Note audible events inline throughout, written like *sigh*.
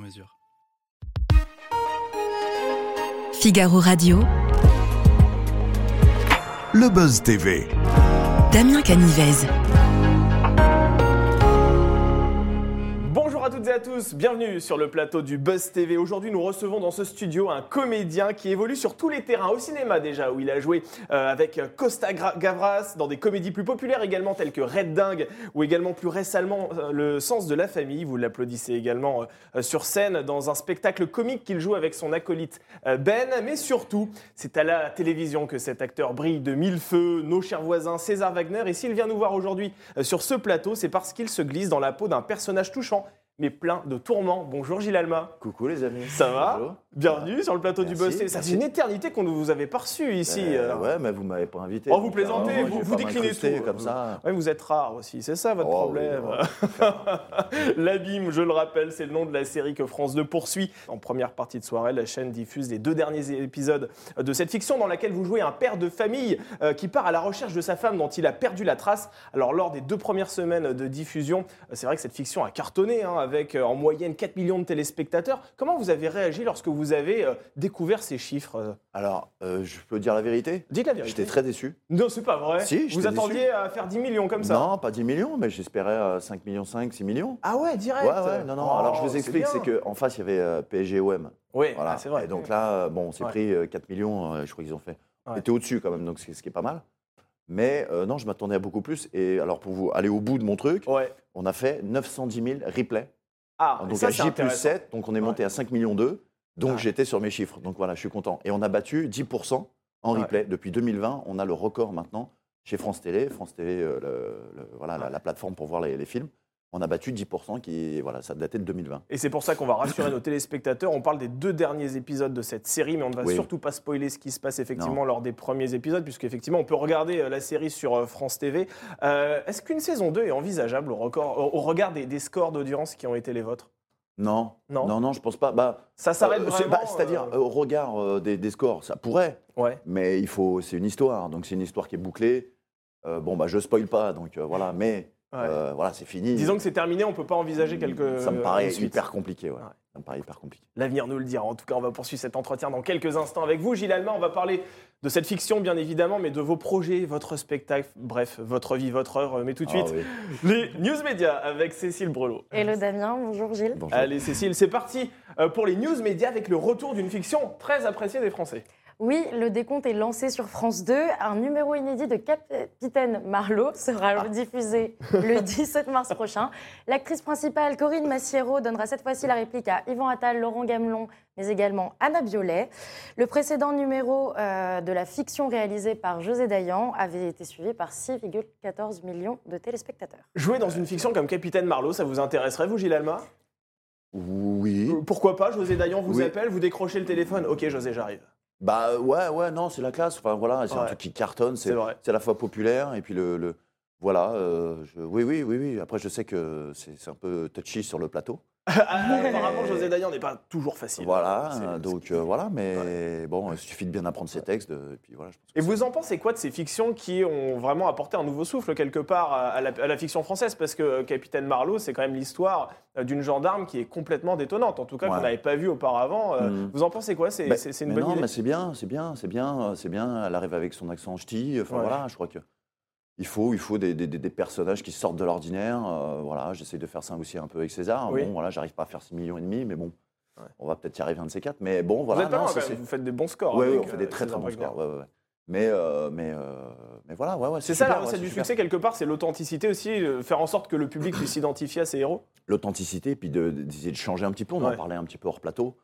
mesure. Figaro Radio, Le Buzz TV. Damien Canivez. Toutes et à tous, bienvenue sur le plateau du Buzz TV. Aujourd'hui, nous recevons dans ce studio un comédien qui évolue sur tous les terrains, au cinéma déjà, où il a joué euh, avec Costa Gra- Gavras, dans des comédies plus populaires également, telles que Red Dingue, ou également plus récemment euh, Le Sens de la Famille. Vous l'applaudissez également euh, sur scène dans un spectacle comique qu'il joue avec son acolyte euh, Ben. Mais surtout, c'est à la télévision que cet acteur brille de mille feux. Nos chers voisins César Wagner, et s'il vient nous voir aujourd'hui euh, sur ce plateau, c'est parce qu'il se glisse dans la peau d'un personnage touchant mais plein de tourments. Bonjour Gilles Alma. Coucou les amis. Ça va Bonjour. Bienvenue sur le plateau du Merci, TV. Ça fait une éternité qu'on ne vous avait pas reçu ici. Euh, euh. ouais, mais vous m'avez pas invité. Oh, vous plaisantez, euh, vous- déclinez tout. comme ça. Ouais, vous êtes rare aussi, c'est ça votre Oh, problème. oui, *laughs* L'Abîme, je le rappelle, c'est le nom de la série que France 2 poursuit. En première partie de soirée, la chaîne diffuse les deux derniers épisodes de cette fiction dans laquelle vous jouez un père de famille euh, qui part à la recherche de sa femme dont il a perdu la trace. Alors lors des deux premières semaines de diffusion, c'est vrai que cette fiction a cartonné hein, avec en moyenne 4 millions de téléspectateurs. Comment vous avez réagi lorsque vous avez euh, découvert ces chiffres euh Alors, euh, je peux dire la vérité Dites la vérité. J'étais très déçu. Non, c'est pas vrai. Si, vous attendiez à faire 10 millions comme ça? Non, pas 10 millions, mais j'espérais euh, 5 millions 5, 6 millions. Ah ouais, direct. Ouais, ouais, non, non. Oh, Alors, je vous explique, c'est qu'en face, il y avait euh, PSG OM. Oui, Voilà. ah, c'est vrai. Et donc là, euh, bon, on s'est Ouais. pris euh, 4 millions, euh, je crois qu'ils ont fait. Ouais. On était au-dessus quand même, donc c'est ce qui est pas mal. Mais euh, non, je m'attendais à beaucoup plus. Et alors, pour vous aller au bout de mon truc, Ouais. on a fait 910 000 replays. Ah, donc ça, à J plus intéressant. 7, donc on est monté à 5 millions 2. Donc j'étais sur mes chiffres. Donc voilà, je suis content. Et on a battu 10% en Ouais. replay. Depuis 2020, on a le record maintenant chez France Télé. France Télé, euh, le- le- voilà, la, Ouais. la plateforme pour voir les, les films. On a battu 10% qui, voilà, ça datait de 2020. Et c'est pour ça qu'on va rassurer nos téléspectateurs. On parle des deux derniers épisodes de cette série, mais on ne va Oui. surtout pas spoiler ce qui se passe effectivement lors des premiers épisodes, puisqu'effectivement, on peut regarder euh, la série sur euh, France TV. Euh, Est-ce qu'une saison 2 est envisageable au, record- au- au regard des, des scores d'audience qui ont été les vôtres? Non, Non. non, non, je pense pas. Bah, Ça s'arrête euh, vraiment bah, C'est-à-dire, euh, euh, au regard euh, des, des scores, ça pourrait, Ouais. mais il faut, c'est une histoire. Donc c'est une histoire qui est bouclée. Bon, bah, je spoil pas, donc voilà, mais Ouais. voilà, c'est fini. Disons que c'est terminé, on ne peut pas envisager quelque. Ça me paraît hyper compliqué, ouais. Ça me paraît hyper compliqué. L'avenir nous le dira. En tout cas, on va poursuivre cet entretien dans quelques instants avec vous, Gilles Alma. On va parler de cette fiction, bien évidemment, mais de vos projets, votre spectacle, bref, votre vie, votre œuvre. Mais tout de Ah suite, oui. les news médias avec Cécile Brelot. Hello Damien, bonjour Gilles. Bonjour. Allez, Cécile, c'est parti euh, pour les news médias avec le retour d'une fiction très appréciée des Français. Oui, le décompte est lancé sur France 2. Un numéro inédit de Capitaine Marlowe sera diffusé le *laughs* 17 mars prochain. L'actrice principale, Corinne Massiero, donnera cette fois-ci la réplique à Yvan Attal, Laurent Gamelon, mais également Anna Violet. Le précédent numéro euh, de la fiction réalisée par José Dayan avait été suivi par 6,14 millions de téléspectateurs. Jouer dans une fiction comme Capitaine Marlowe, ça vous intéresserait, vous, Gilles Alma? Oui. Euh, Pourquoi pas José Dayan vous Oui. appelle, vous décrochez le téléphone. Ok, José, j'arrive. Bah ouais, ouais, non, c'est la classe. Enfin voilà, c'est Ouais. un truc qui cartonne. C'est à la fois populaire et puis le. le- voilà, euh, je- oui, oui, oui, oui. Après, je sais que c'est un peu touchy sur le plateau. Ah, Apparemment, José Dayan n'est pas toujours facile. Voilà, donc euh, voilà, mais bon, il suffit de bien apprendre ses textes. euh, Et puis voilà, je pense Et vous en pensez quoi de ces fictions qui ont vraiment apporté un nouveau souffle quelque part à la, à la fiction française? Parce que euh, Capitaine Marlowe, c'est quand même l'histoire d'une gendarme qui est complètement détonnante, en tout cas qu'on Ouais. n'avait pas vu auparavant. Mhm. Vous en pensez quoi? C'est Bah, une mais bonne non, idée mais c'est bien, c'est bien, c'est bien, c'est bien. Elle arrive avec son accent ch'ti. Enfin Ouais. voilà, je crois que il faut, il faut des, des- personnages qui sortent de l'ordinaire. euh, voilà, j'essaie de faire ça aussi un peu avec César. Oui. Bon, voilà, j'arrive pas à faire 6 millions et demi, mais bon, Ouais. on va peut-être y arriver un de ces quatre. Mais bon, Vous voilà, êtes pas non, vous faites des bons scores. Avec, on fait des euh, très très bons scores. ouais. Mais, euh, mais, euh, mais voilà, ouais, ouais, C'est ça la recette du super. succès, quelque part, c'est l'authenticité aussi, euh, faire en sorte que le public puisse s'identifier à ses héros. L'authenticité, puis de- d'essayer de, changer un petit peu. On Ouais. en parlait un petit peu hors plateau.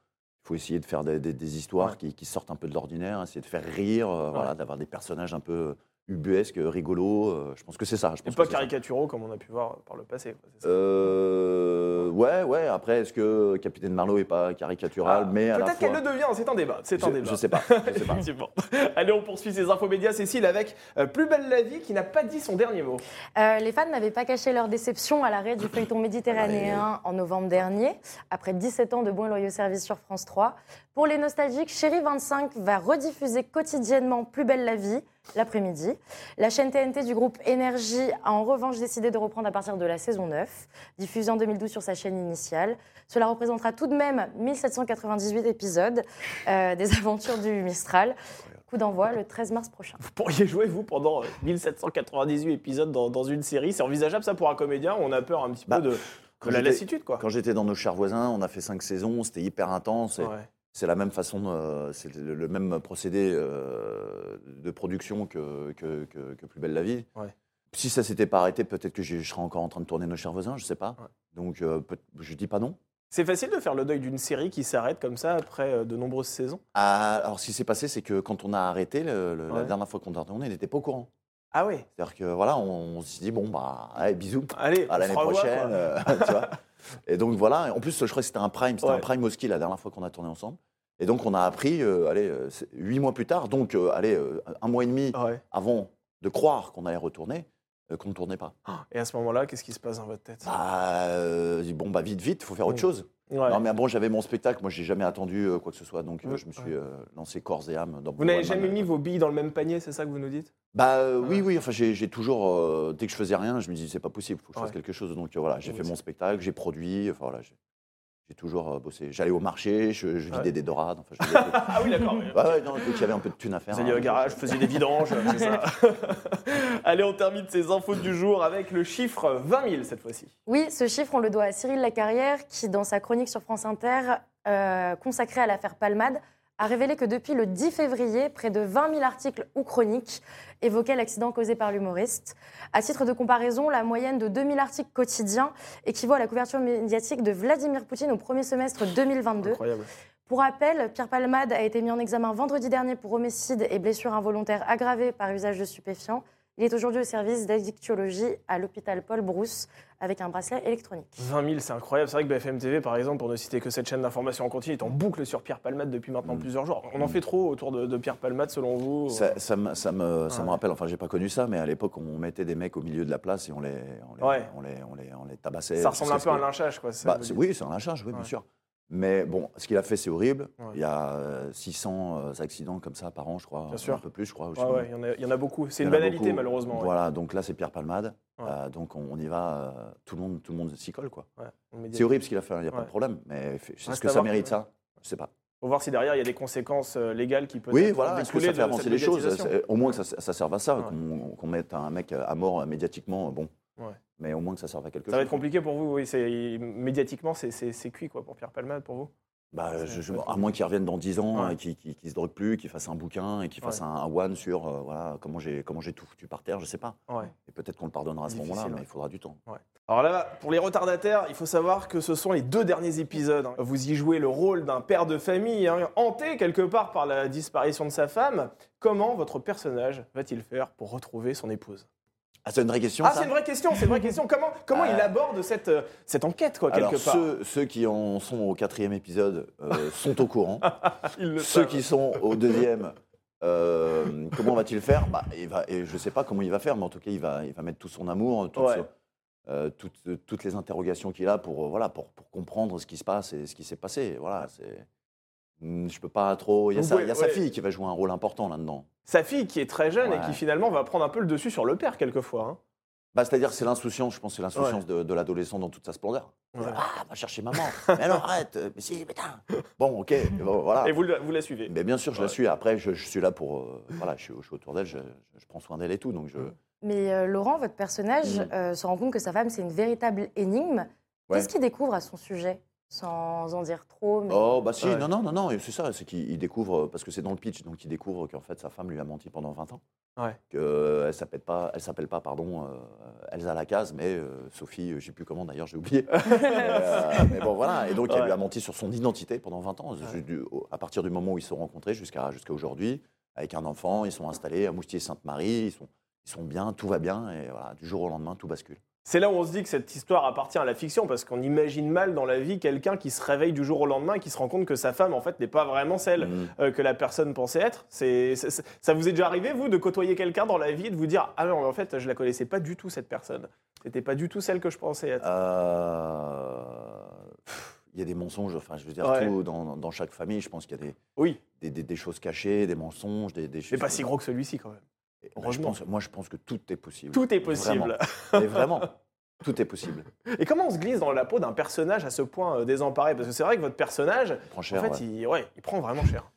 Il faut essayer de faire des, des- des histoires qui, qui sortent un peu de l'ordinaire, essayer de faire rire, voilà, d'avoir des personnages un peu ubuesque, rigolo. euh, je pense que c'est ça. Je Et pas caricaturaux comme on a pu voir par le passé. quoi, c'est ça. Euh, ouais, ouais. Après, est-ce que Capitaine Marlowe est pas caricatural, Ah, mais Peut-être fois. qu'elle le devient, c'est un débat. C'est un je, débat. je sais pas. Je sais pas. *laughs* Effectivement. Allez, on poursuit ces infos médias, Cécile, avec euh, Plus belle la vie qui n'a pas dit son dernier mot. Euh, les fans n'avaient pas caché leur déception à l'arrêt du feuilleton méditerranéen en novembre dernier, après 17 ans de bons et loyaux services sur France 3. Pour les nostalgiques, Chéri 25 va rediffuser quotidiennement Plus belle la vie l'après-midi. La chaîne TNT du groupe Énergie a en revanche décidé de reprendre à partir de la saison 9, diffusée en 2012 sur sa chaîne initiale. Cela représentera tout de même 1798 épisodes euh, des *laughs* aventures du Mistral. Coup d'envoi le 13 mars prochain. Vous pourriez jouer, vous, pendant euh, 1798 épisodes dans, dans une série. C'est envisageable, ça, pour un comédien On a peur un petit Bah, peu de, la lassitude, quoi. Quand j'étais dans nos chers voisins, on a fait cinq saisons, c'était hyper intense. et Ouais. C'est la même façon, euh, c'est le, même procédé euh, de production que, que, que- que Plus belle la vie. Ouais. Si ça s'était pas arrêté, peut-être que je je serais encore en train de tourner nos chers voisins, je sais pas. Ouais. Donc euh, je dis pas non. C'est facile de faire le deuil d'une série qui s'arrête comme ça après de nombreuses saisons? Ah, alors ce qui s'est passé, c'est que quand on a arrêté, le- le- la dernière fois qu'on a tourné, on n'était pas au courant. Ah oui C'est-à-dire que voilà, on, on s'est dit bon bah allez, bisous. Allez, à l'année prochaine. euh, *laughs* tu vois. Et donc voilà, en plus je crois que c'était un prime, c'était Ouais. un prime au ski la dernière fois qu'on a tourné ensemble. Et donc on a appris, euh, allez, euh, huit mois plus tard, donc euh, allez, un mois et demi Ouais. avant de croire qu'on allait retourner, qu'on ne tournait pas. Et à ce moment-là, qu'est-ce qui se passe dans votre tête? Bah, bon bah vite vite, faut faire autre Mm. chose. Ouais. Non mais bon, j'avais mon spectacle, moi j'ai jamais attendu quoi que ce soit, donc Ouais. je me suis lancé corps et âme dans. Vous n'avez jamais mis vos billes dans le même panier, c'est ça que vous nous dites? Bah euh, oui, Ouais. oui, enfin j'ai toujours, euh, dès que je faisais rien, je me disais c'est pas possible, faut que je fasse quelque chose. Donc voilà, j'ai Oui, fait mon spectacle, j'ai produit, enfin voilà, j'ai toujours euh, bossé. J'allais au marché, je, je vidais Ouais. des dorades, enfin je faisais des *laughs* trucs. Ah oui, d'accord. Ouais, ouais, non, dès qu'il y avait un peu de thunes à faire. Vous alliez hein, au garage, vous faisiez des vidanges, c'est ça *laughs* Allez, on termine ces infos du jour avec le chiffre 20 000 cette fois-ci. Oui, ce chiffre, on le doit à Cyril Lacarrière, qui, dans sa chronique sur France Inter, euh, consacrée à l'affaire Palmade, a révélé que depuis le 10 février, près de 20 000 articles ou chroniques évoquaient l'accident causé par l'humoriste. À titre de comparaison, la moyenne de 2000 articles quotidiens équivaut à la couverture médiatique de Vladimir Poutine au premier semestre 2022. Incroyable. Pour rappel, Pierre Palmade a été mis en examen vendredi dernier pour homicide et blessure involontaire aggravée par usage de stupéfiants. Il est aujourd'hui au service d'addictiologie à l'hôpital Paul Brousse avec un bracelet électronique. 20 000, c'est incroyable. C'est vrai que BFM TV, par exemple, pour ne citer que cette chaîne d'information en continu, est en boucle sur Pierre Palmade depuis maintenant Mm. plusieurs jours. On en fait trop autour de, de Pierre Palmade, selon vous Ça, ça me, ça me, ça me rappelle, enfin j'ai pas connu ça, mais à l'époque on mettait des mecs au milieu de la place et on les, on les, Ouais. on les, on les, on les tabassait. Ça ressemble un peu à un lynchage, quoi. ça Bah, oui, c'est un lynchage, oui, Ouais. bien sûr. Mais bon, ce qu'il a fait, c'est horrible. Ouais. Il y a euh, 600 euh, accidents comme ça par an, je crois. Bien sûr. Un peu plus, je crois. Ouais, il y en a- il y, en a beaucoup. C'est une banalité, beaucoup. malheureusement. ouais. Voilà, donc là, c'est Pierre Palmade. Euh, donc on, y va, euh, tout, le monde, tout le monde s'y colle, quoi. C'est horrible ce qu'il a fait, il n'y a pas de problème. Mais est-ce que ça mérite ça? Je sais pas. faut voir si derrière, il y a des conséquences euh, légales qui peuvent Oui, voilà, est-ce que ça fait avancer les choses? Au moins que ça, ça serve à ça, qu'on mette un mec à mort euh, médiatiquement, bon. Mais au moins que ça serve à quelque Ça chose. va être compliqué pour vous, oui. c'est- Médiatiquement, c'est- cuit, quoi, pour Pierre Palmade, pour vous Bah, Ça je- je- à moins qu'il revienne dans 10 ans, Ouais. qu'il qu'il se drogue plus, qu'il fasse un bouquin et qu'il fasse Ouais. un, un one sur euh, voilà, comment j'ai comment j'ai tout foutu par terre, je sais pas. Ouais. Et peut-être qu'on le pardonnera à ce moment-là, mais il faudra du temps. Alors là, pour les retardataires, il faut savoir que ce sont les deux derniers épisodes. hein. Vous y jouez le rôle d'un père de famille, hein, hanté quelque part par la disparition de sa femme. Comment votre personnage va-t-il faire pour retrouver son épouse? Ah, c'est une vraie question Ah, c'est une vraie question, c'est une vraie question. Comment, comment il Euh, aborde cette, euh, cette enquête, quoi, quelque Alors, part ceux, ceux qui en sont au quatrième épisode euh, *laughs* sont au courant. Ceux savent. qui sont au deuxième, euh, comment va-t-il faire? Bah, il va, et Je ne sais pas comment il va faire, mais en tout cas, il va, il va mettre tout son amour, Ouais. toutes, toutes les interrogations qu'il a pour, voilà, pour, pour comprendre ce qui se passe et ce qui s'est passé. Voilà, c'est... Hmm, Je peux pas trop. Il y a, sa, il y a sa fille qui va jouer un rôle important là-dedans. Sa fille qui est très jeune et qui finalement va prendre un peu le dessus sur le père, quelquefois. hein. Bah, C'est-à-dire que c'est l'insouciance, je pense, c'est l'insouciance de, de l'adolescent dans toute sa splendeur. Ouais. Ah, va chercher maman. mais alors arrête. Mais si, putain. Bon, ok. bon, voilà. Et vous, la- vous la suivez Mais bien sûr, je Ouais. la suis. Après, je, je suis là pour. euh, voilà, je suis, je suis autour d'elle, je, je prends soin d'elle et tout. Donc je. Mais euh, Laurent, votre personnage, Mm. euh, se rend compte que sa femme, c'est une véritable énigme. Ouais. Qu'est-ce qu'il découvre à son sujet? Sans en dire trop. Mais... Oh, bah si, Ouais. non, non, non, non, c'est ça, c'est qu'il il découvre, parce que c'est dans le pitch, donc il découvre qu'en fait sa femme lui a menti pendant 20 ans. Ouais. Qu'elle s'appelle pas, elle s'appelle pas, pardon, euh, Elsa Lacaze, mais euh, Sophie, euh, je sais plus comment d'ailleurs, j'ai oublié. *laughs* mais, euh, mais bon, voilà, et donc elle Ouais. lui a menti sur son identité pendant 20 ans, Ouais. du- au- à partir du moment où ils se sont rencontrés jusqu'à jusqu'à aujourd'hui, avec un enfant, ils sont installés à Moustier-Sainte-Marie, ils sont ils sont bien, tout va bien, et voilà, du jour au lendemain, tout bascule. C'est là où on se dit que cette histoire appartient à la fiction, parce qu'on imagine mal dans la vie quelqu'un qui se réveille du jour au lendemain et qui se rend compte que sa femme, en fait, n'est pas vraiment celle Mm. euh, que la personne pensait être. C'est, c'est- c'est- ça vous est déjà arrivé, vous, de côtoyer quelqu'un dans la vie et de vous dire Ah non, en fait, je la connaissais pas du tout, cette personne. C'était pas du tout celle que je pensais être. Euh, Il y a des mensonges, enfin, je veux dire, Ouais. tout, dans, dans chaque famille, je pense qu'il y a des, Oui, des, des- des choses cachées, des mensonges, des, des choses. pas si gros que celui-ci, quand même. Bah, je pense- moi, je pense que tout est possible. Tout est possible. Vraiment. Mais vraiment, tout est possible. *laughs* Et comment on se glisse dans la peau d'un personnage à ce point euh, désemparé? Parce que c'est vrai que votre personnage, Je prends en cher, fait, ouais. il, ouais, il prend vraiment cher.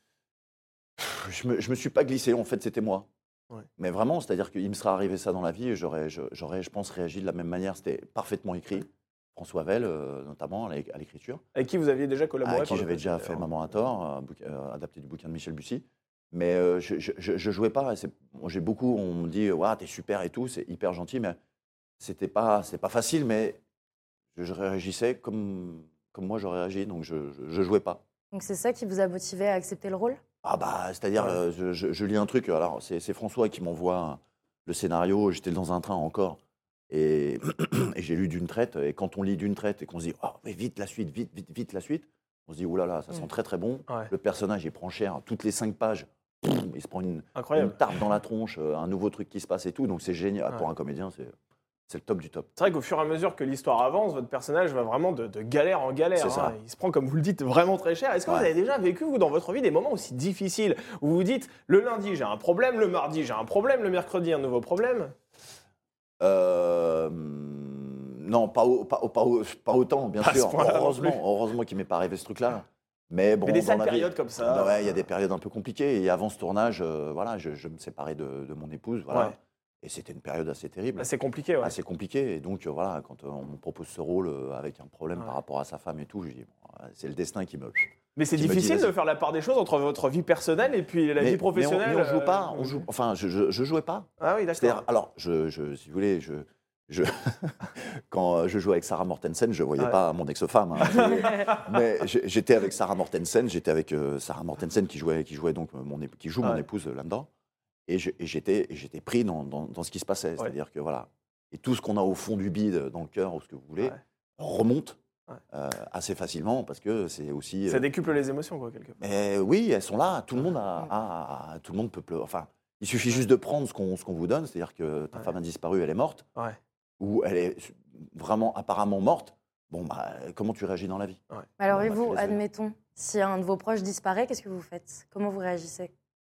Je me, je me suis pas glissé, en fait, c'était moi. Ouais. Mais vraiment, c'est-à-dire qu'il me serait arrivé ça dans la vie, et j'aurais, je- j'aurais, je pense, réagi de la même manière. C'était parfaitement écrit. François Vell, euh, notamment, à l'é- à l'écriture. Avec qui vous aviez déjà collaboré à qui j'avais déjà fait d'ailleurs. Maman à tort, euh, adapté du bouquin de Michel Bussy. Mais euh, je, je, jouais pas. c'est- J'ai beaucoup, on me dit, ouais, t'es super et tout, c'est hyper gentil, mais c'était pas, c'était pas facile, mais je, réagissais comme, comme moi j'aurais réagi, donc je, je, je jouais pas. Donc c'est ça qui vous a motivé à accepter le rôle? Ah bah, c'est-à-dire, Ouais. euh, je, je- je lis un truc, alors c'est c'est François qui m'envoie le scénario, j'étais dans un train encore, et, *clears throat* et j'ai lu d'une traite, et quand on lit d'une traite et qu'on se dit, oh, mais vite la suite, vite, vite, vite la suite, on se dit, oulala, ça sent Mm. très très bon, Ouais. le personnage il prend cher, toutes les cinq pages, il se prend une, une Incroyable. tarte dans la tronche, euh, un nouveau truc qui se passe et tout, donc c'est génial, Ouais. pour un comédien, c'est c'est le top du top. C'est vrai qu'au fur et à mesure que l'histoire avance, votre personnage va vraiment de, de galère en galère. C'est ça. hein. Il se prend, comme vous le dites, vraiment très cher. Est-ce que vous avez déjà vécu, vous, dans votre vie, des moments aussi difficiles où vous vous dites le lundi, j'ai un problème, le mardi, j'ai un problème, le mercredi, un nouveau problème? Euh, non, pas, au- pas, au- pas, au- pas autant, bien Pas sûr. Heureusement, heureusement qu'il m'est pas arrivé ce truc-là. Mais bon, Mais des sales périodes comme ça. Ouais, il y a des périodes un peu compliquées. Et avant ce tournage, euh, voilà, je, je me séparais de, de mon épouse, voilà. Ouais. Et c'était une période assez terrible, C'est compliqué, ouais. assez compliquée. Et donc, euh, voilà, quand euh, on me propose ce rôle euh, avec un problème Ouais. par rapport à sa femme et tout, je dis, bon, euh, c'est le destin qui me. Mais c'est dit, difficile de faire la part des choses entre votre vie personnelle et puis la mais, vie professionnelle. Mais on, mais on joue pas, on joue. Enfin, je, je, je jouais pas. Ah oui, d'accord. alors, je, je- si vous voulez, je, je, *laughs* quand euh, je jouais avec Sarah Mortensen, je ne voyais Ouais. pas mon ex-femme. hein. *laughs* Mais j'étais avec Sarah Mortensen, j'étais avec euh, Sarah Mortensen qui jouait, qui jouait donc mon, ép- qui joue mon épouse euh, là-dedans. Et j'étais pris dans, dans- dans ce qui se passait. C'est-à-dire que voilà. Et tout ce qu'on a au fond du bide, dans le cœur ou ce que vous voulez, remonte Ouais. euh, assez facilement parce que c'est aussi. Ça euh, décuple les émotions, quoi, quelque part. mais oui, elles sont là. Tout le monde a, a- a- tout le monde peut pleurer. Enfin, il suffit juste de prendre ce qu'on ce qu'on vous donne, c'est-à-dire que ta Ouais. femme a disparu, elle est morte, Ouais. Ou elle est vraiment apparemment morte. Bon, bah, comment tu réagis dans la vie? Alors Bon, et bah, vous, admettons, si un de vos proches disparaît, qu'est-ce que vous faites? Comment vous réagissez?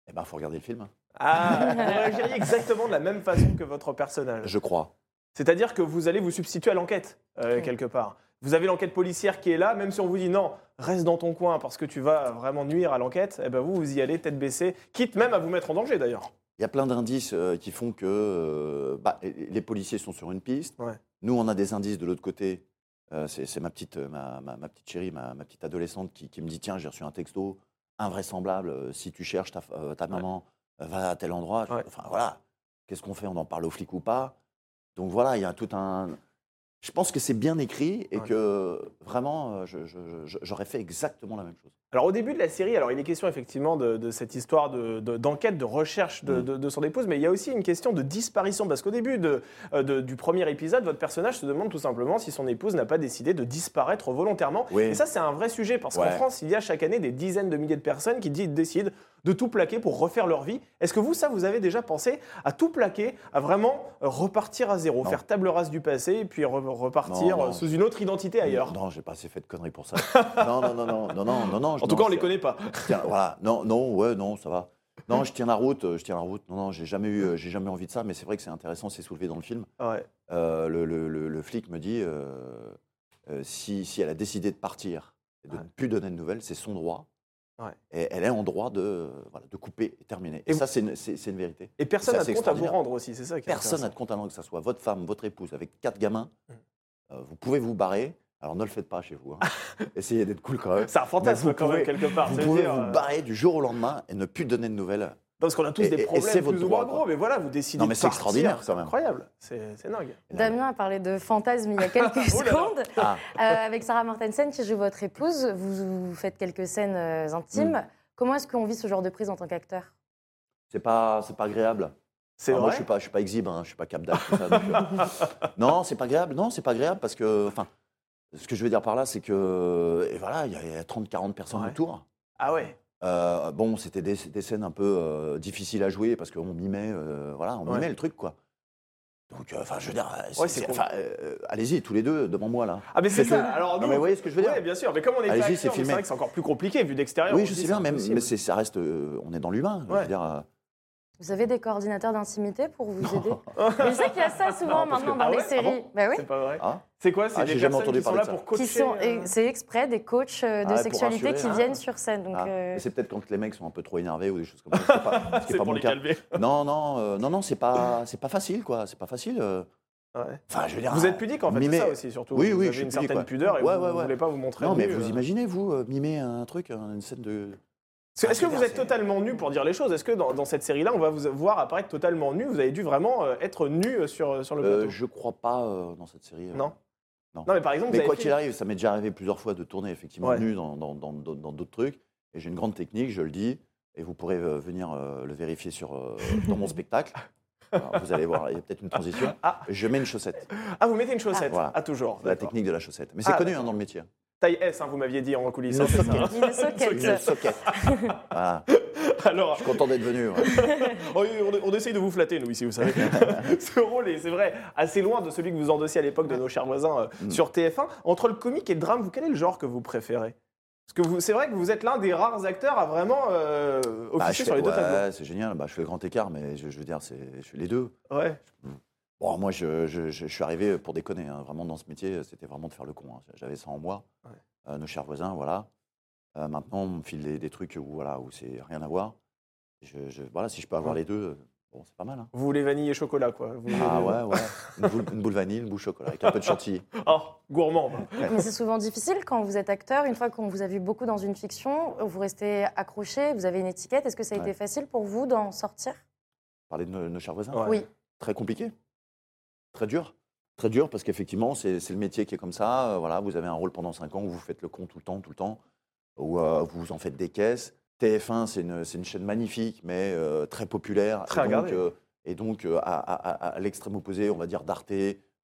Eh ben, faut regarder le film. Ah, *laughs* vous réagiriez exactement de la même façon que votre personnage. Je crois. C'est-à-dire que vous allez vous substituer à l'enquête, euh, quelque part. Vous avez l'enquête policière qui est là, même si on vous dit non, reste dans ton coin parce que tu vas vraiment nuire à l'enquête, eh ben vous, vous y allez tête baissée, quitte même à vous mettre en danger d'ailleurs. Il y a plein d'indices euh, qui font que euh, bah, les policiers sont sur une piste. Ouais. Nous, on a des indices de l'autre côté. Euh, c'est ma petite, ma, ma- ma petite chérie, ma, ma petite adolescente qui, qui me dit tiens, j'ai reçu un texto invraisemblable. si tu cherches ta, ta maman, va à tel endroit. Ouais. Enfin voilà. Qu'est-ce qu'on fait? On en parle aux flics ou pas? Donc voilà, il y a tout un. Je pense que c'est bien écrit et Ouais. que vraiment, euh, j'aurais fait exactement la même chose. Alors au début de la série, alors il est question effectivement de, de cette histoire de- de- d'enquête, de, recherche de, Mm. de- son épouse, mais il y a aussi une question de disparition, parce qu'au début euh, du premier épisode, votre personnage se demande tout simplement si son épouse n'a pas décidé de disparaître volontairement. Oui. Et ça c'est un vrai sujet, parce qu'en. France, il y a chaque année des dizaines de milliers de personnes qui décident de tout plaquer pour refaire leur vie. Est-ce que vous, ça, vous avez déjà pensé à tout plaquer, à vraiment euh, repartir à zéro, Non. faire table rase du passé, et puis re- repartir Non, non. euh, sous une autre identité ailleurs? Non, j'ai pas assez fait de conneries pour ça. *laughs* non, non, non, non, non, non, non. En tout cas, on les connaît pas. *laughs* tiens- voilà, non, non, ouais, non, ça va. Non, je *laughs* tiens la route, euh, je tiens la route. Non, non, j'ai jamais eu, j'ai jamais envie de ça, mais c'est vrai que c'est intéressant, c'est soulevé dans le film. Ouais. Euh, le, le- le- le flic me dit, euh, euh, si, si elle a décidé de partir et de Ouais. ne plus donner de nouvelles, c'est son droit. Ouais. Et elle est en droit de, voilà, de couper et terminer. Et ça, c'est une, une vérité. Et personne n'a de compte à vous rendre aussi, c'est ça qui Personne n'a de compte à rendre, que ce soit votre femme, votre épouse, avec quatre gamins. Mm. Euh, vous pouvez vous barrer. Alors ne le faites pas chez vous. hein. *laughs* Essayez d'être cool quand même. C'est un fantasme quand même, quelque part. Vous pouvez dire, vous euh, barrer du jour au lendemain et ne plus donner de nouvelles. Parce qu'on a tous Et- des problèmes c'est votre plus ou moins droit, gros, mais voilà, vous décidez Non, mais c'est extraordinaire, quand C'est même. incroyable, c'est dingue. *laughs* Damien a parlé de fantasmes il y a quelques *laughs* Oh secondes. Ah, Euh, avec Sarah Mortensen, qui joue votre épouse, vous, vous faites quelques scènes euh, intimes. Mm. Comment est-ce qu'on vit ce genre de prise en tant qu'acteur? C'est pas, c'est pas agréable. C'est Ah, vrai moi, je suis pas, je suis pas exhibe, hein, je suis pas cap d'âge, *laughs* euh, non, c'est pas agréable. Non, c'est pas agréable parce que, enfin, ce que je veux dire par là, c'est que, et voilà, il y a 30-40 personnes Ouais. autour. Ah ouais. Euh, bon, c'était des, des scènes un peu euh, difficiles à jouer parce qu'on mimait, euh, voilà, on Ouais. mimait le truc, quoi. Donc, euh, enfin, je veux dire, euh, Ouais, euh, allez-y, tous les deux, devant moi, là. Ah mais c'est ça. Alors Non, mais vous voyez ce que je veux dire Ouais, bien sûr. Mais comme on est Allez-y, c'est acteur, filmé. c'est vrai que c'est encore plus compliqué vu d'extérieur. Oui, je sais bien, mais c'est- ça reste, on est dans l'humain. je Ouais. veux dire, Vous avez des coordinateurs d'intimité pour vous aider? *laughs* Je sais qu'il y a ça souvent Non, parce maintenant que- dans Ah les ouais Ah séries. Bah oui. C'est pas vrai. ah, C'est quoi? C'est Ah, des j'ai jamais personnes entendu qui sont parler là de ça. pour coacher. Qui sont, euh, et c'est exprès des coachs euh, de Ah, pour sexualité rassurer, qui hein. viennent sur scène. Donc, ah. euh, Mais c'est peut-être quand les mecs sont un peu trop énervés ou des choses comme ça. C'est pas, *laughs* ce qui est C'est pas pour mon les cas. calmer. *laughs* Non, non, euh, non, non, c'est pas, c'est pas facile, quoi. C'est pas facile. euh. Ouais. Enfin, je veux dire. Vous êtes pudique en fait, c'est mimer- ça aussi surtout. Oui, vous oui, avez je suis une pudique, certaine ouais. pudeur et Ouais, vous, ouais, vous ouais. voulez pas vous montrer. Non, mais nu, vous euh. imaginez, vous, euh, mimer un truc, un- une scène de. Est-ce que- vous êtes totalement nu pour dire les choses Est-ce que dans, dans cette série-là, on va vous voir apparaître totalement nu Vous avez dû vraiment euh, être nu euh, sur, sur le Euh, plateau? je crois pas euh, dans cette série. euh. Non. Non. Non, mais par exemple, vous Mais avez quoi fait- qu'il arrive, ça m'est déjà arrivé plusieurs fois de tourner effectivement Ouais. nu dans dans- dans- dans- dans d'autres trucs. Et j'ai une grande technique, je le dis, et vous pourrez euh, venir euh, le vérifier sur, euh, dans mon spectacle. *laughs* Alors, vous allez voir, il y a peut-être une transition. Ah. Je mets une chaussette, Ah, vous mettez une chaussette Voilà. Ah, toujours. la d'accord. technique de la chaussette. Mais c'est Ah, connu hein, dans le métier. Taille S, hein, vous m'aviez dit en coulisses. Une hein, c'est ça, socket. Une socket. Une socket. Voilà. *laughs* Alors, Je suis content d'être venu. ouais. *laughs* oh, on, on essaye de vous flatter, nous, ici, vous savez. *laughs* Ce rôle est, c'est vrai, assez loin de celui que vous endossiez à l'époque de nos chers voisins euh, Mm. sur TF1. Entre le comique et le drame, vous, quel est le genre que vous préférez? Parce que vous- c'est vrai que vous êtes l'un des rares acteurs à vraiment euh, Bah, officier sur les deux tableaux. c'est génial. Bah, je fais le grand écart, mais je, je veux dire, c'est, je fais les deux. Ouais. Bon, moi, je, je- je- je suis arrivé pour déconner. hein. Vraiment, dans ce métier, c'était vraiment de faire le con. hein. J'avais ça en moi. Ouais. Euh, nos chers voisins, voilà. Euh, maintenant, on me file des, des trucs où, voilà, où c'est rien à voir. Je, je- voilà, si je peux avoir Ouais. les deux, bon, c'est pas mal. hein. Vous voulez vanille et chocolat, quoi. Vous Ah voulez- ouais, ouais. *laughs* Une boule, une boule vanille, une boule chocolat, avec un peu de chantilly. Oh, gourmand. Mais c'est souvent difficile quand vous êtes acteur. Une fois qu'on vous a vu beaucoup dans une fiction, vous restez accroché, vous avez une étiquette. Est-ce que ça a été facile pour vous d'en sortir? Parler de nos, nos chers voisins? Ouais. Oui. Très compliqué. Très dur. Très dur parce qu'effectivement, c'est le métier qui est comme ça. Euh, voilà, vous avez un rôle pendant 5 ans où vous faites le con tout le temps, tout le temps, où euh, vous en faites des caisses. TF1, c'est une, chaîne magnifique, mais euh, très populaire. Très et donc, et donc, à, à- à- à l'extrême opposé, on va dire d'Arte,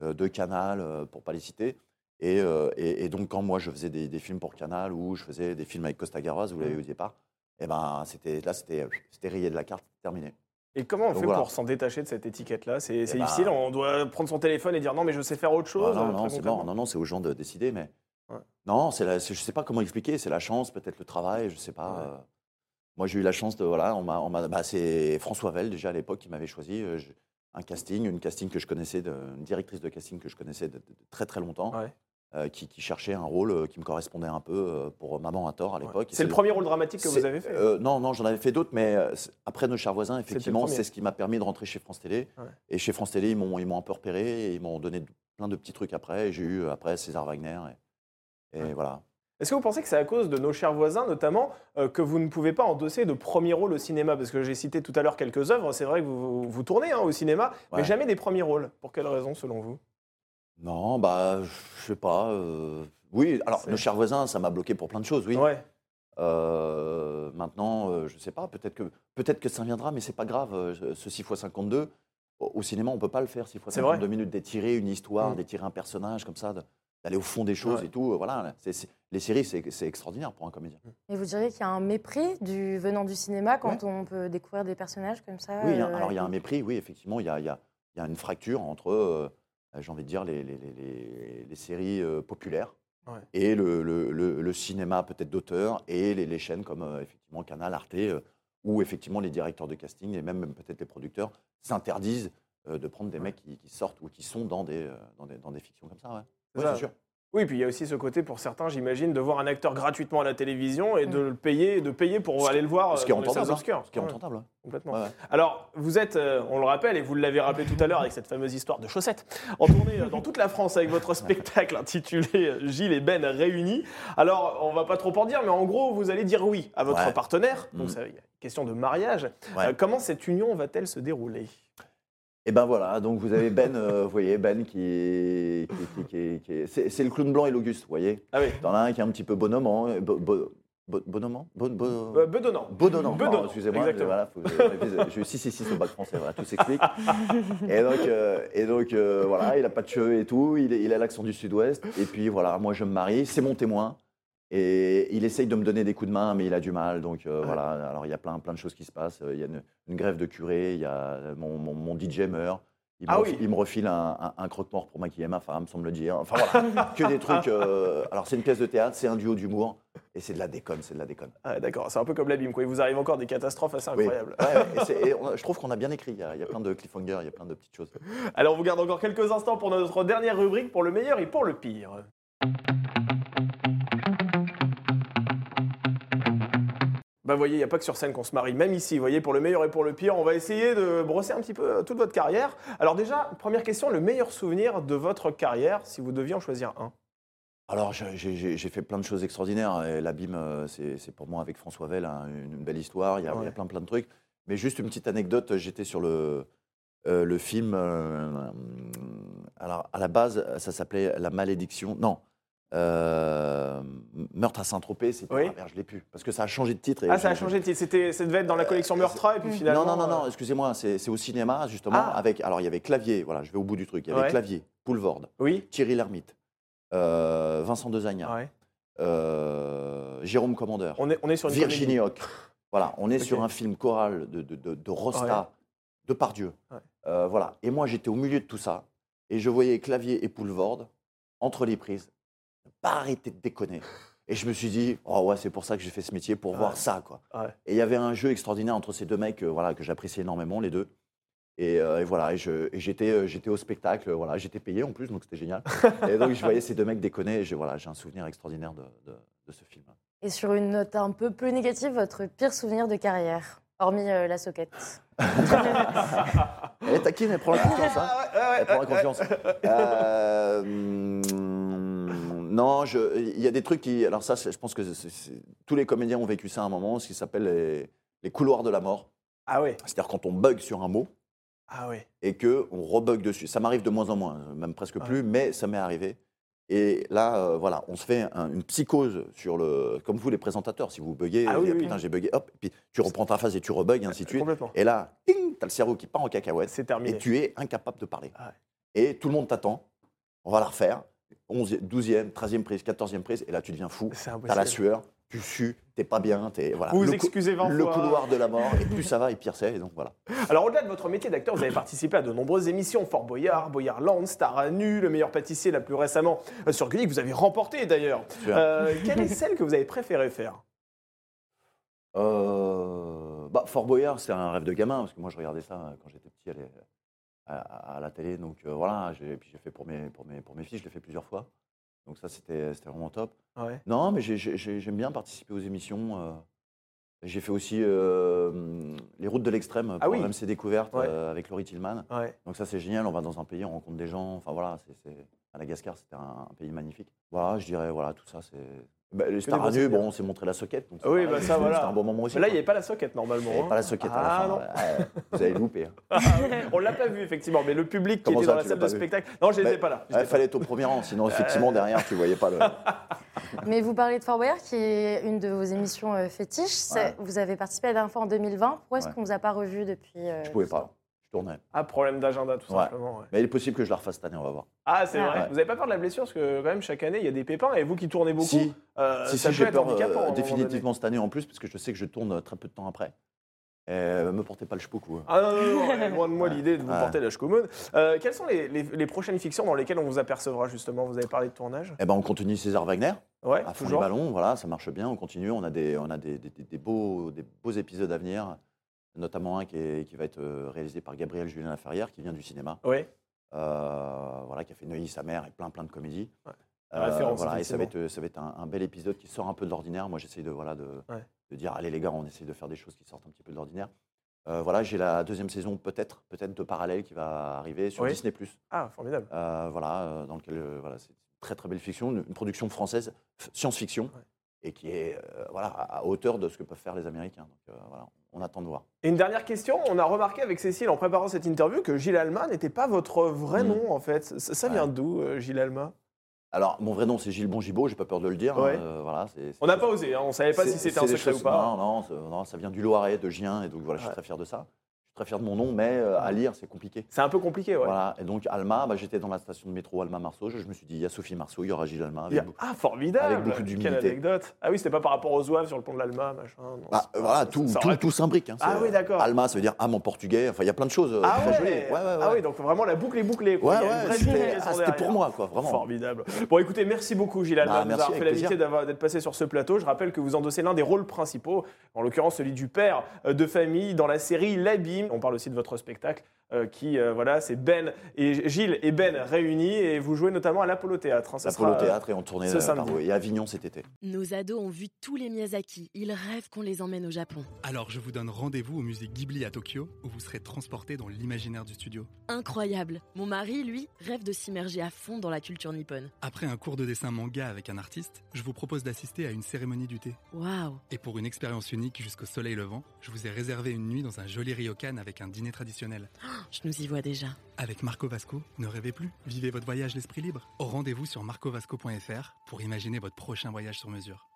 de Canal, pour pas les citer. Et, et- et donc, quand moi, je faisais des, des films pour Canal ou je faisais des films avec Costa Gavras, vous l'avez vu au départ, et ben, c'était, là, c'était, c'était rayé de la carte, terminé. Et comment on Donc fait voilà. pour s'en détacher de cette étiquette-là? C'est c'est ben- difficile, on doit prendre son téléphone et dire non, mais je sais faire autre Ah chose. non, non, c'est. Non, non, c'est aux gens de décider, mais Ouais. non, c'est je sais pas comment expliquer. C'est la chance, peut-être le travail, je sais pas. Ouais. euh. moi, j'ai eu la chance de voilà, on m'a, on m'a- bah, c'est François Vell déjà à l'époque qui m'avait choisi. euh, un casting, une casting que je connaissais, de, une directrice de casting que je connaissais de, de- de très très longtemps, Ouais. Euh, qui, qui cherchait un rôle euh, qui me correspondait un peu euh, pour Maman à tort à l'époque. C'est le premier rôle dramatique que vous avez fait. euh, Non, non, j'en avais fait d'autres, mais après Nos chers voisins, effectivement, c'est ce qui m'a permis de rentrer chez France Télé. Ouais. Et chez France Télé, ils m'ont, ils m'ont un peu repéré et ils m'ont donné plein de petits trucs après. Et j'ai eu après César Wagner. Et, et Ouais. voilà. Est-ce que vous pensez que c'est à cause de nos chers voisins, notamment, euh, que vous ne pouvez pas endosser de premier rôle au cinéma? Parce que j'ai cité tout à l'heure quelques œuvres, c'est vrai que vous, vous, vous tournez hein, au cinéma, mais jamais des premiers rôles. Pour quelle raison, selon vous? Non, bah, je sais pas. euh, Oui, alors Nos chers voisins, ça m'a bloqué pour plein de choses, oui. Ouais. Euh, maintenant, euh, je sais pas, peut-être que, peut-être que ça viendra, mais c'est pas grave. euh, Ce 6 x 52, au, au cinéma, on peut pas le faire 6 x C'est vrai. 52 minutes, d'étirer une histoire, Mm. d'étirer un personnage comme ça, de- d'aller au fond des choses Ouais. et tout. euh, Voilà, c'est- c'est- les séries, c'est c'est extraordinaire pour un comédien. Et vous diriez qu'il y a un mépris du venant du cinéma quand on peut découvrir des personnages comme ça Oui, il y a- euh, alors il y a un mépris, oui, effectivement, il y a, il y a- il y a une fracture entre, euh, j'ai envie de dire, les, les- les- séries euh, populaires Ouais. et le, le- le- le cinéma peut-être d'auteur et les, les chaînes comme euh, effectivement Canal, Arte, euh, où effectivement les directeurs de casting et même peut-être les producteurs s'interdisent euh, de prendre des mecs qui, qui sortent ou qui sont dans des, euh, dans des, dans des fictions comme ça. Ouais, ça. c'est sûr. Oui, puis il y a aussi ce côté pour certains, j'imagine, de voir un acteur gratuitement à la télévision et de le payer, de payer pour Ce qui- aller le voir Ce qui est euh, entendable. hein. obscures. Ce qui est entendable. ouais. complètement. Ouais. Alors, vous êtes, euh, on le rappelle, et vous l'avez rappelé tout à l'heure avec cette fameuse histoire de chaussettes, en tournée euh, dans toute la France avec votre *laughs* spectacle intitulé Gilles et Ben réunis. Alors, on va pas trop en dire, mais en gros, vous allez dire oui à votre Ouais. partenaire. Donc, a une question de mariage. Ouais. Euh, comment cette union va-t-elle se dérouler? Et ben voilà, donc vous avez Ben, euh, vous voyez, Ben qui, qui, qui- qui- qui est- c'est c'est le clown blanc et l'Auguste, vous voyez. Ah oui. T'en as un qui est un petit peu bonhomme, hein, bo- bo- Bo- Bonomant Bon- Bo- Euh, Bedonnant. Bedonnant, pardon, excusez-moi. exactement. Voilà, faut. J'ai eu 6 6 6 au bac français, voilà, tout s'explique. *laughs* et donc, euh, et donc euh, voilà, il n'a pas de cheveux et tout, il, est- il a l'accent du sud-ouest. Et puis voilà, moi je me marie, c'est mon témoin. Et il essaye de me donner des coups de main, mais il a du mal. Donc euh, Ouais. voilà, alors il y a plein, plein de choses qui se passent. Il y a une, une grève de curé, il y a mon, mon, mon DJ meurt. Il me, Ah refi- oui. il me refile un, un, un croque-mort pour maquiller ma femme, sans me le dire. Enfin voilà, que des trucs. euh, alors c'est une pièce de théâtre, c'est un duo d'humour, et c'est de la déconne, c'est de la déconne. Ah, D'accord, c'est un peu comme l'abîme. quoi. Il vous arrive encore des catastrophes assez incroyables. Ouais, ouais, et c'est- et on a- je trouve qu'on a bien écrit. Il y, a, il y a plein de cliffhangers, il y a plein de petites choses. Alors, on vous garde encore quelques instants pour notre dernière rubrique, pour le meilleur et pour le pire. Bah, vous voyez, il n'y a pas que sur scène qu'on se marie, même ici, vous voyez, pour le meilleur et pour le pire. On va essayer de brosser un petit peu euh, toute votre carrière. Alors, déjà, première question, le meilleur souvenir de votre carrière, si vous deviez en choisir un? Alors, j'ai fait plein de choses extraordinaires. L'abîme, euh, c'est pour moi avec François Vell hein, une, belle histoire. Il y, a, il y Ouais. a plein, plein de trucs. Mais juste une petite anecdote j'étais sur le, euh, le film. euh, alors, à la base, ça s'appelait La malédiction. Non. Euh, Meurtre à Saint-Tropez, c'était. Oui. Ah, je l'ai plus. Parce que ça a changé de titre. et Ah, ça a changé de titre. C'était- Ça devait être dans la collection Euh, Meurtra, et puis finalement. Non, non, non, euh, non, excusez-moi, c'est c'est au cinéma, justement, Ah. avec, alors il y avait Clavier, voilà, je vais au bout du truc, il y avait Ouais. Clavier, Poulvorde, Oui. Thierry Lhermitte, euh, Vincent Dezagna, Ouais. euh, Jérôme Commandeur, On est, on est sur une Virginie. Hoc. Voilà, on est *laughs* sur un film choral de, de, de, de Rosta, de Pardieu. Ouais. Euh, voilà, et moi j'étais au milieu de tout ça, et je voyais Clavier et Poulvorde, entre les prises, pas arrêter de déconner. Et je me suis dit, oh ouais, c'est pour ça que j'ai fait ce métier, pour Ouais. voir ça, quoi. Ouais. Et il y avait un jeu extraordinaire entre ces deux mecs, euh, voilà, que j'appréciais énormément, les deux. Et, euh, et voilà, et je- et j'étais, euh, j'étais au spectacle, voilà, j'étais payé en plus, donc c'était génial. *laughs* et donc je voyais ces deux mecs déconner, et j'ai, voilà, j'ai un souvenir extraordinaire de, de- de ce film. Et sur une note un peu plus négative, votre pire souvenir de carrière, hormis euh, la soquette. *laughs* *laughs* Elle est taquine, elle prend la confiance. Hein. Elle prend la confiance. Euh, hum, non, il y a des trucs qui. Alors, ça, je pense que tous les comédiens ont vécu ça à un moment, ce qui s'appelle les, les couloirs de la mort. Ah ouais. C'est-à-dire quand on bug sur un mot Ah ouais. et qu'on rebug dessus. Ça m'arrive de moins en moins, même presque plus, mais ça m'est arrivé. Et là, euh, voilà, on se fait un- une psychose sur le. Comme vous, les présentateurs, si vous buguez, Ah oui, oui. putain, j'ai bugué, hop, et puis tu reprends ta phase et tu rebugs, et ainsi de suite. Complètement. Et là, ting, t'as le cerveau qui part en cacahuète. C'est terminé. Et tu es incapable de parler. Ah ouais. Et tout le monde t'attend. On va la refaire. 11e, 12e, 13e prise, 14e prise. Et là, tu deviens fou. T'as la sueur, tu sues, t'es pas bien. Es, voilà. Vous vous excusez 20 le fois. couloir de la mort. Et plus ça va, et pire c'est. Et donc voilà. Alors, au-delà de votre métier d'acteur, vous avez participé à de nombreuses émissions. Fort Boyard, Boyardland, Star à nu, Le meilleur pâtissier, la plus récemment euh, sur Gulli, que vous avez remporté d'ailleurs. Euh, quelle est celle que vous avez préféré faire? Euh, bah, Fort Boyard, c'est un rêve de gamin. Parce que moi, je regardais ça quand j'étais petit à- à la télé. Donc euh, voilà. j'ai- Puis j'ai fait pour mes, pour, mes, pour mes filles, je l'ai fait plusieurs fois. Donc ça, c'était c'était vraiment top. Ouais. Non, mais j'ai- j'ai- j'ai- j'aime bien participer aux émissions. euh. J'ai fait aussi euh, les routes de l'extrême pour Ah oui. RMC Découverte Ouais. euh, avec Laurie Tillman. Ouais. Donc ça, c'est génial. On va dans un pays, on rencontre des gens. Enfin voilà, c'est c'est- Madagascar, c'était un, un pays magnifique. Voilà, je dirais, voilà, tout ça, c'est. Bah, les stars bons à nu, souvenirs. bon, on s'est montré la soquette. donc c'est Oui, bah ça, *laughs* voilà. C'était un bon moment aussi. Mais là, il n'y avait pas la soquette normalement. Il y avait hein. pas la soquette à la Ah, fin. non. vous avez loupé. hein. *laughs* On l'a pas vu effectivement, mais le public qui était ça, dans la salle de spectacle. Non, je Bah, n'étais pas là. Il fallait être au premier rang, sinon effectivement derrière tu voyais pas le. *laughs* Mais vous parlez de Fort Boyard, qui est une de vos émissions euh, fétiches. Ouais. Vous avez participé à la dernière fois en 2020. Pourquoi est-ce Ouais. qu'on ne vous a pas revu depuis euh, Je pouvais ce temps pas. Ah, problème d'agenda tout Ouais. simplement. ouais. Mais il est possible que je la refasse cette année, on va voir. Ah, c'est Ah. vrai. Ouais. Vous n'avez pas peur de la blessure? Parce que quand même chaque année il y a des pépins et vous qui tournez beaucoup, Si, euh, si, ça si, peut être peur handicapant. euh, définitivement cette année en plus, parce que je sais que je tourne euh, très peu de temps après. Euh, me portez pas le chepoucou. hein. Ah non, non, non, loin de moi *laughs* l'idée de vous porter la commode. Euh, quelles sont les, les- les prochaines fictions dans lesquelles on vous apercevra justement? Vous avez parlé de tournage Eh ben, on continue César Wagner, Ouais, à fond les toujours. ballons, voilà, ça marche bien, on continue. On a des, on a des, des- des- des beaux, des beaux épisodes à venir, notamment un qui, est- qui va être euh, réalisé par Gabriel Julien Laferrière, qui vient du cinéma, Oui. euh, voilà, qui a fait Neuilly, sa mère, et plein, plein de comédies. Ouais. Euh, voilà, et ça va être, ça va être un, un bel épisode qui sort un peu de l'ordinaire. Moi, j'essaye de, voilà, de, Ouais. de dire, allez les gars, on essaye de faire des choses qui sortent un petit peu de l'ordinaire. Euh, voilà, j'ai la deuxième saison, peut-être, peut-être de Parallèle qui va arriver sur Oui. Disney+. Ah, formidable. Euh, voilà, euh, dans lequel euh, voilà, c'est une très très belle fiction, une, production française, science-fiction, Ouais. Et qui est euh, voilà, à, hauteur de ce que peuvent faire les Américains. Donc euh, voilà, on attend de voir. Et une dernière question, on a remarqué avec Cécile en préparant cette interview que Gilles Alma n'était pas votre vrai Mm. nom en fait. Ça, ça vient Ouais. d'où, euh, Gilles Alma Alors, mon vrai nom, c'est Gilles Bongibaud, j'ai pas peur de le dire. Ouais. euh, voilà, On n'a pas osé, hein, on savait pas si c'était un secret choses- ou pas. Non, non, ça vient du Loiret, de Gien, et donc voilà, je suis très fier de ça. Très fier de mon nom, mais euh, à lire, c'est compliqué. C'est un peu compliqué, ouais. Voilà, et donc Alma, bah, j'étais dans la station de métro Alma-Marceau, je, je me suis dit, il y a Sophie Marceau, il y aura Gilles Alma. A- Ah, formidable avec beaucoup d'humilité. Quelle anecdote Ah oui, c'était pas par rapport aux oeuvres sur le pont de l'Alma, machin. non, Bah, voilà, tout, tout, aurait- tout s'imbrique. hein, Ah oui, d'accord. Alma, ça veut dire âme en portugais. Enfin, il y a plein de choses euh, Ah très ouais. jolies. Ouais, ouais, ouais. Ah oui, donc vraiment la boucle est bouclée. quoi. C'était ah, pour moi, quoi, vraiment. Formidable. Bon, écoutez, merci beaucoup, Gilles Alma, Bah, de nous merci, avoir fait l'amitié d'avoir- d'être passé sur ce plateau. Je rappelle que vous endossez l'un des rôles principaux, en l'occurrence celui du père euh, de famille dans la série L'Abîme. On parle aussi de votre spectacle euh, qui, euh, voilà, c'est Ben et Gilles et Ben réunis et vous jouez notamment à l'Apollo Théâtre. hein. Ça L'Apollo euh, Théâtre et on tournait ce samedi. par- et Avignon cet été. Nos ados ont vu tous les Miyazaki. Ils rêvent qu'on les emmène au Japon. Alors je vous donne rendez-vous au musée Ghibli à Tokyo, où vous serez transporté dans l'imaginaire du studio. Incroyable. Mon mari, lui, rêve de s'immerger à fond dans la culture nippone. Après un cours de dessin manga avec un artiste, je vous propose d'assister à une cérémonie du thé. Waouh. Et pour une expérience unique jusqu'au soleil levant, je vous ai réservé une nuit dans un joli ryokan avec un dîner traditionnel. Je nous y vois déjà. Avec Marco Vasco, ne rêvez plus, vivez votre voyage l'esprit libre. Au rendez-vous sur marcovasco.fr pour imaginer votre prochain voyage sur mesure.